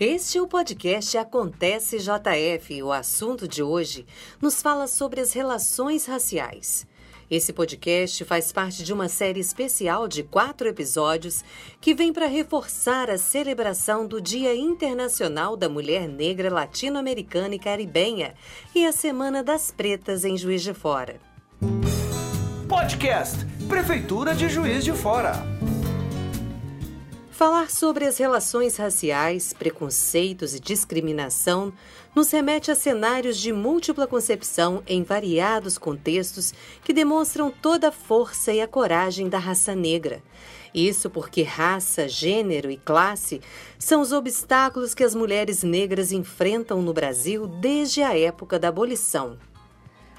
Este é o podcast Acontece JF. O assunto de hoje nos fala sobre as relações raciais. Esse podcast faz parte de uma série especial de quatro episódios que vem para reforçar a celebração do Dia Internacional da Mulher Negra Latino-Americana e Caribenha e a Semana das Pretas em Juiz de Fora. Podcast Prefeitura de Juiz de Fora. Falar sobre as relações raciais, preconceitos e discriminação nos remete a cenários de múltipla concepção em variados contextos que demonstram toda a força e a coragem da raça negra. Isso porque raça, gênero e classe são os obstáculos que as mulheres negras enfrentam no Brasil desde a época da abolição.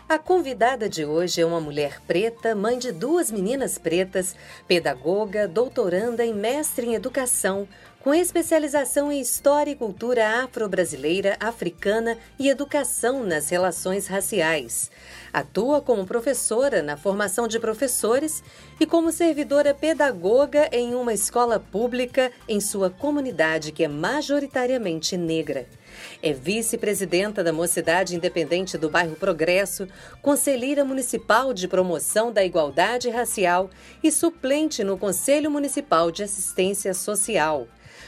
A convidada de hoje é uma mulher preta, mãe de duas meninas pretas, pedagoga, doutoranda e mestre em educação, com especialização em História e Cultura Afro-Brasileira, Africana e Educação nas Relações Raciais. Atua como professora na formação de professores e como servidora pedagoga em uma escola pública em sua comunidade que é majoritariamente negra. É vice-presidenta da Mocidade Independente do Bairro Progresso, conselheira municipal de promoção da igualdade racial e suplente no Conselho Municipal de Assistência Social.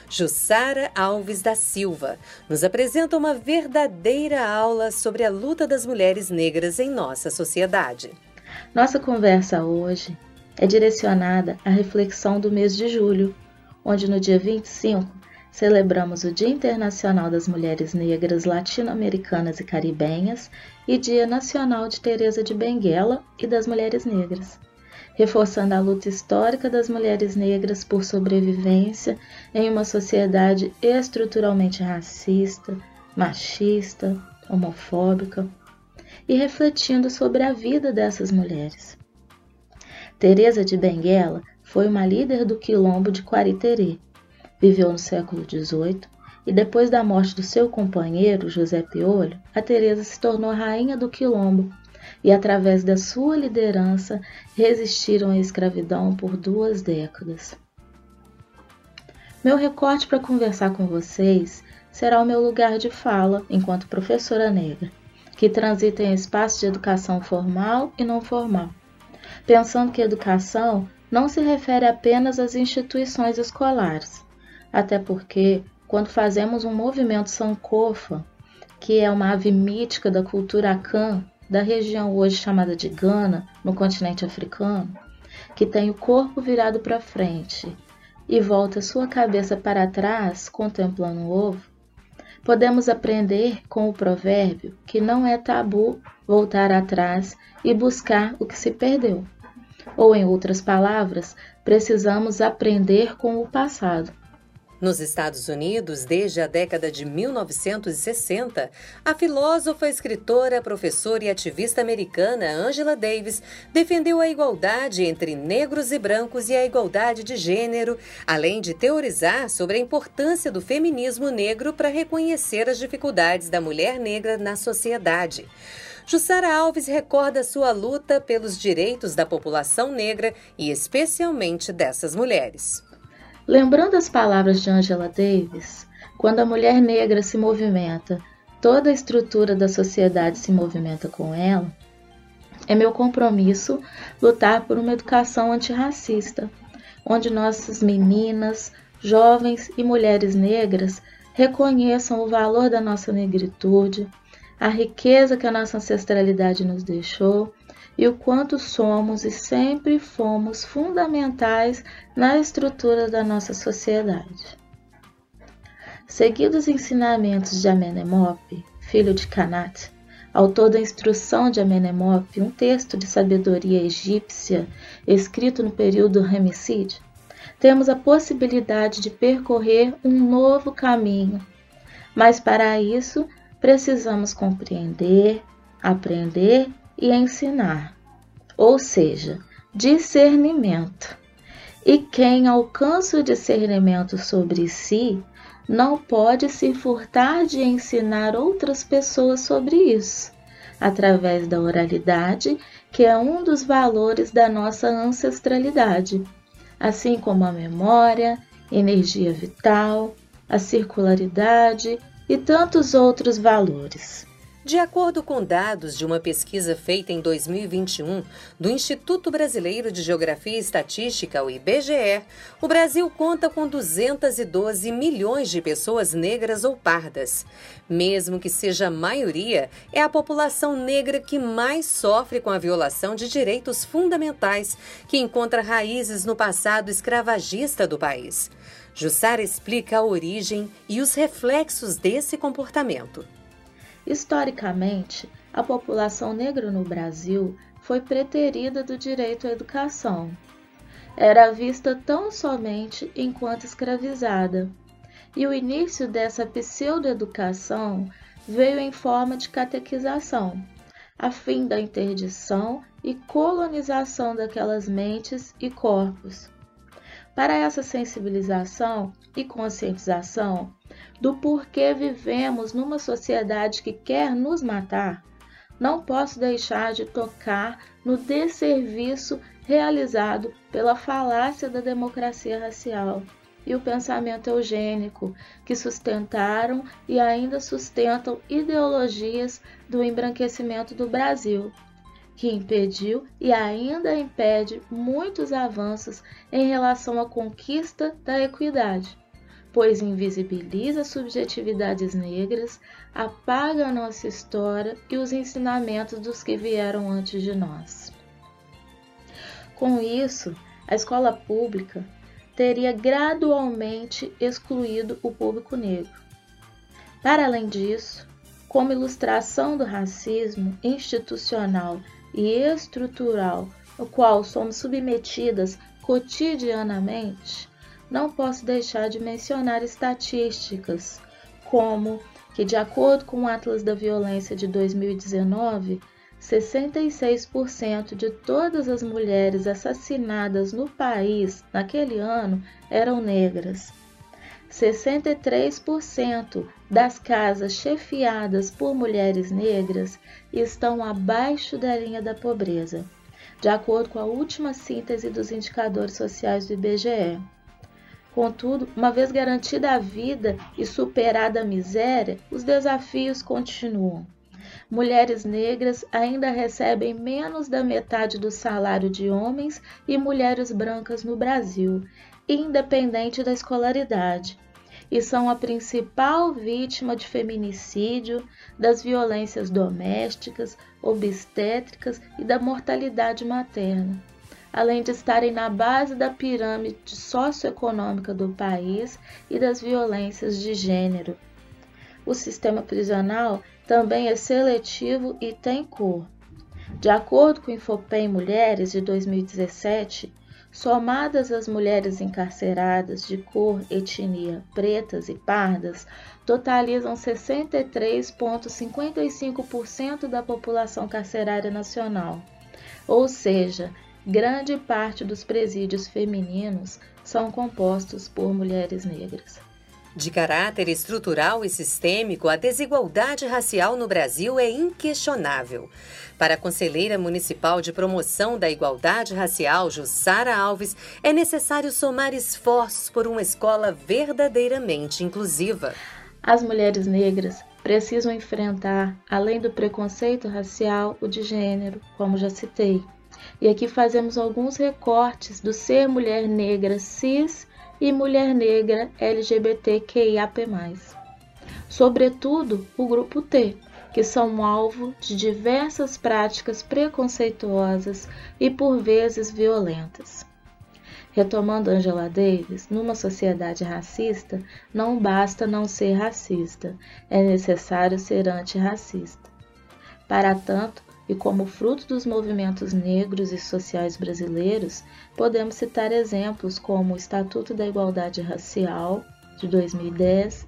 Jussara Alves da Silva nos apresenta uma verdadeira aula sobre a luta das mulheres negras em nossa sociedade. Nossa conversa hoje é direcionada à reflexão do mês de julho, onde no dia 25 celebramos o Dia Internacional das Mulheres Negras Latino-Americanas e Caribenhas e Dia Nacional de Teresa de Benguela e das Mulheres Negras reforçando a luta histórica das mulheres negras por sobrevivência em uma sociedade estruturalmente racista, machista, homofóbica, e refletindo sobre a vida dessas mulheres. Teresa de Benguela foi uma líder do quilombo de Quariterê. Viveu no século XVIII e depois da morte do seu companheiro, José Piolho, a Teresa se tornou rainha do quilombo e, através da sua liderança, resistiram à escravidão por duas décadas. Meu recorte para conversar com vocês será o meu lugar de fala enquanto professora negra, que transita em espaços de educação formal e não formal, pensando que educação não se refere apenas às instituições escolares, até porque, quando fazemos um movimento sankofa, que é uma ave mítica da cultura Akan, da região hoje chamada de Gana, no continente africano, que tem o corpo virado para frente e volta sua cabeça para trás, contemplando o ovo, podemos aprender com o provérbio que não é tabu voltar atrás e buscar o que se perdeu. Ou, em outras palavras, precisamos aprender com o passado. Nos Estados Unidos, desde a década de 1960, a filósofa, escritora, professora e ativista americana Angela Davis defendeu a igualdade entre negros e brancos e a igualdade de gênero, além de teorizar sobre a importância do feminismo negro para reconhecer as dificuldades da mulher negra na sociedade. Jussara Alves recorda sua luta pelos direitos da população negra e especialmente dessas mulheres. Lembrando as palavras de Angela Davis, quando a mulher negra se movimenta, toda a estrutura da sociedade se movimenta com ela, é meu compromisso lutar por uma educação antirracista, onde nossas meninas, jovens e mulheres negras reconheçam o valor da nossa negritude, a riqueza que a nossa ancestralidade nos deixou e o quanto somos e sempre fomos fundamentais na estrutura da nossa sociedade. Seguidos os ensinamentos de Amenemope, filho de Canat, autor da Instrução de Amenemope, um texto de sabedoria egípcia escrito no período Ramesside, temos a possibilidade de percorrer um novo caminho, mas para isso precisamos compreender, aprender e ensinar, ou seja, discernimento. E quem alcança o discernimento sobre si não pode se furtar de ensinar outras pessoas sobre isso, através da oralidade, que é um dos valores da nossa ancestralidade, assim como a memória, energia vital, a circularidade e tantos outros valores. De acordo com dados de uma pesquisa feita em 2021 do Instituto Brasileiro de Geografia e Estatística, o IBGE, o Brasil conta com 212 milhões de pessoas negras ou pardas. Mesmo que seja a maioria, é a população negra que mais sofre com a violação de direitos fundamentais, que encontra raízes no passado escravagista do país. Jussara explica a origem e os reflexos desse comportamento. Historicamente, a população negra no Brasil foi preterida do direito à educação. Era vista tão somente enquanto escravizada, e o início dessa pseudoeducação veio em forma de catequização, a fim da interdição e colonização daquelas mentes e corpos. Para essa sensibilização e conscientização, do porquê vivemos numa sociedade que quer nos matar, não posso deixar de tocar no desserviço realizado pela falácia da democracia racial e o pensamento eugênico, que sustentaram e ainda sustentam ideologias do embranquecimento do Brasil, que impediu e ainda impede muitos avanços em relação à conquista da equidade pois invisibiliza subjetividades negras, apaga a nossa história e os ensinamentos dos que vieram antes de nós. Com isso, a escola pública teria gradualmente excluído o público negro. Para além disso, como ilustração do racismo institucional e estrutural ao qual somos submetidas cotidianamente, não posso deixar de mencionar estatísticas, como que, de acordo com o Atlas da Violência de 2019, 66% de todas as mulheres assassinadas no país naquele ano eram negras. 63% das casas chefiadas por mulheres negras estão abaixo da linha da pobreza, de acordo com a última síntese dos indicadores sociais do IBGE. Contudo, uma vez garantida a vida e superada a miséria, os desafios continuam. Mulheres negras ainda recebem menos da metade do salário de homens e mulheres brancas no Brasil, independente da escolaridade, e são a principal vítima de feminicídio, das violências domésticas, obstétricas e da mortalidade materna além de estarem na base da pirâmide socioeconômica do país e das violências de gênero. O sistema prisional também é seletivo e tem cor. De acordo com o Infopem Mulheres de 2017, somadas as mulheres encarceradas de cor, etnia, pretas e pardas, totalizam 63,55% da população carcerária nacional. Ou seja, grande parte dos presídios femininos são compostos por mulheres negras. De caráter estrutural e sistêmico, a desigualdade racial no Brasil é inquestionável. Para a Conselheira Municipal de Promoção da Igualdade Racial, Jussara Alves, é necessário somar esforços por uma escola verdadeiramente inclusiva. As mulheres negras precisam enfrentar, além do preconceito racial, o de gênero, como já citei, e aqui fazemos alguns recortes do ser mulher negra cis e mulher negra LGBTQIAP+. Sobretudo o grupo T, que são alvo de diversas práticas preconceituosas e por vezes violentas. Retomando Angela Davis, numa sociedade racista, não basta não ser racista, é necessário ser antirracista. Para tanto, e como fruto dos movimentos negros e sociais brasileiros, podemos citar exemplos como o Estatuto da Igualdade Racial, de 2010,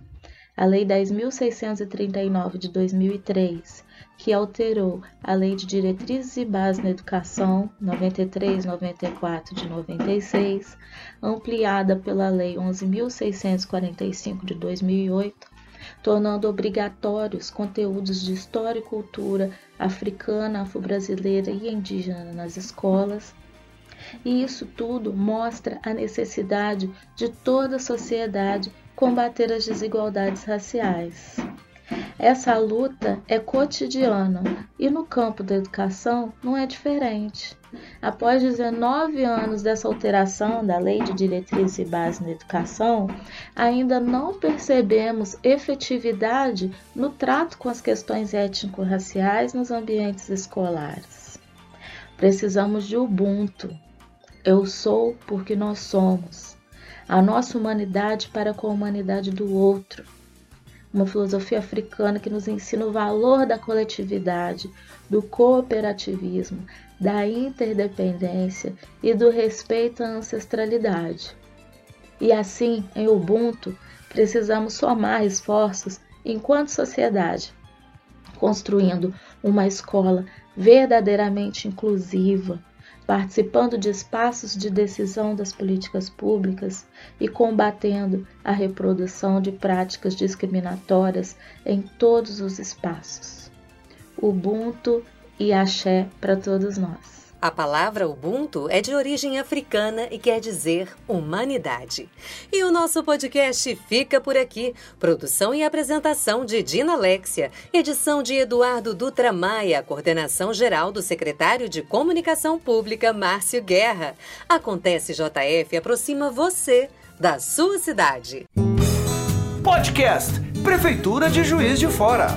a Lei 10.639 de 2003, que alterou a Lei de Diretrizes e Bases na Educação 93/94 de 96, ampliada pela Lei 11.645 de 2008, tornando obrigatórios conteúdos de história e cultura africana, afro-brasileira e indígena nas escolas. E isso tudo mostra a necessidade de toda a sociedade combater as desigualdades raciais. Essa luta é cotidiana e no campo da educação não é diferente. Após 19 anos dessa alteração da Lei de Diretrizes e Bases na Educação, ainda não percebemos efetividade no trato com as questões étnico-raciais nos ambientes escolares. Precisamos de Ubuntu. Eu sou porque nós somos. A nossa humanidade para com a humanidade do outro uma filosofia africana que nos ensina o valor da coletividade, do cooperativismo, da interdependência e do respeito à ancestralidade. E assim, em Ubuntu, precisamos somar esforços enquanto sociedade, construindo uma escola verdadeiramente inclusiva, participando de espaços de decisão das políticas públicas e combatendo a reprodução de práticas discriminatórias em todos os espaços. Ubuntu e axé para todos nós. A palavra Ubuntu é de origem africana e quer dizer humanidade. E o nosso podcast fica por aqui. Produção e apresentação de Dina Alexia, edição de Eduardo Dutra Maia, coordenação geral do secretário de Comunicação Pública Márcio Guerra. Acontece JF aproxima você da sua cidade. Podcast Prefeitura de Juiz de Fora.